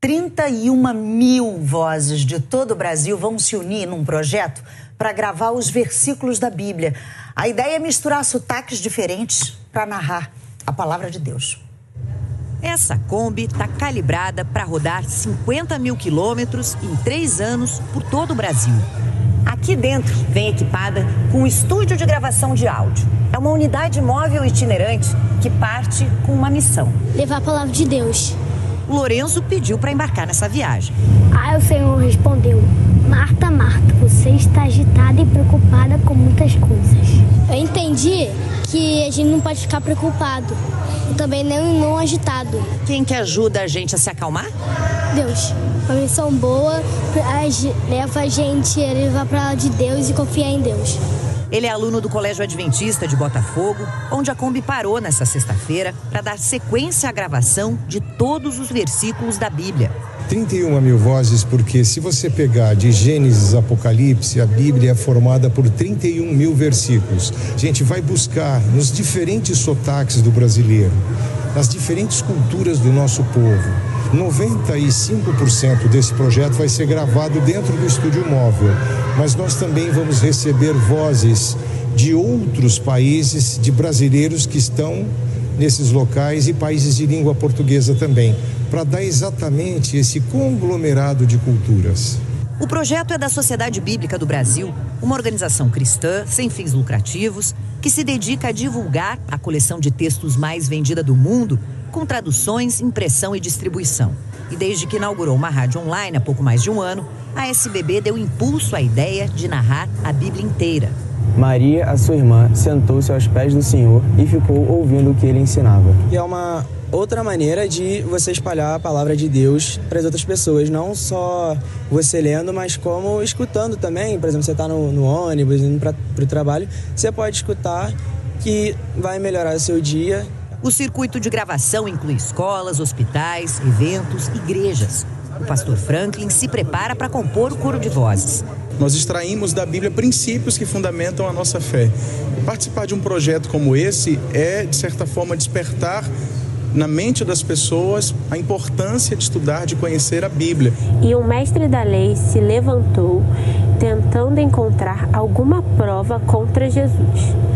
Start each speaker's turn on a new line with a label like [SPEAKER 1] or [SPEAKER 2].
[SPEAKER 1] 31 mil vozes de todo o Brasil vão se unir num projeto para gravar os versículos da Bíblia. A ideia é misturar sotaques diferentes para narrar a palavra de Deus.
[SPEAKER 2] Essa Kombi está calibrada para rodar 50 mil quilômetros em três anos por todo o Brasil. Aqui dentro vem equipada com um estúdio de gravação de áudio. É uma unidade móvel itinerante que parte com uma missão:
[SPEAKER 3] levar a palavra de Deus
[SPEAKER 2] Lourenço pediu para embarcar nessa viagem.
[SPEAKER 3] Aí o Senhor respondeu: Marta, Marta, você está agitada e preocupada com muitas coisas. Eu entendi que a gente não pode ficar preocupado também nem não agitado.
[SPEAKER 2] Quem que ajuda a gente a se acalmar?
[SPEAKER 3] Deus. Uma missão boa leva a gente a levar para de Deus e confiar em Deus.
[SPEAKER 2] Ele é aluno do Colégio Adventista de Botafogo, onde a Kombi parou nessa sexta-feira para dar sequência à gravação de todos os versículos da Bíblia.
[SPEAKER 4] 31 mil vozes, porque se você pegar de Gênesis Apocalipse, a Bíblia é formada por 31 mil versículos. A gente vai buscar nos diferentes sotaques do brasileiro, nas diferentes culturas do nosso povo 95% desse projeto vai ser gravado dentro do estúdio móvel, mas nós também vamos receber vozes de outros países, de brasileiros que estão nesses locais e países de língua portuguesa também, para dar exatamente esse conglomerado de culturas.
[SPEAKER 2] O projeto é da Sociedade Bíblica do Brasil, uma organização cristã sem fins lucrativos que se dedica a divulgar a coleção de textos mais vendida do mundo com traduções, impressão e distribuição. E desde que inaugurou uma rádio online há pouco mais de um ano, a SBB deu impulso à ideia de narrar a Bíblia inteira.
[SPEAKER 5] Maria, a sua irmã, sentou-se aos pés do Senhor e ficou ouvindo o que ele ensinava. E é uma outra maneira de você espalhar a palavra de Deus para as outras pessoas, não só você lendo, mas como escutando também. Por exemplo, você está no, no, ônibus, indo para o trabalho, você pode escutar que vai melhorar o seu dia
[SPEAKER 2] o circuito de gravação inclui escolas, hospitais, eventos, igrejas. O pastor Franklin se prepara para compor o coro de vozes.
[SPEAKER 6] Nós extraímos da Bíblia princípios que fundamentam a nossa fé. Participar de um projeto como esse é, de certa forma, despertar na mente das pessoas a importância de estudar, de conhecer a Bíblia.
[SPEAKER 7] E o mestre da lei se levantou, tentando encontrar alguma prova contra Jesus.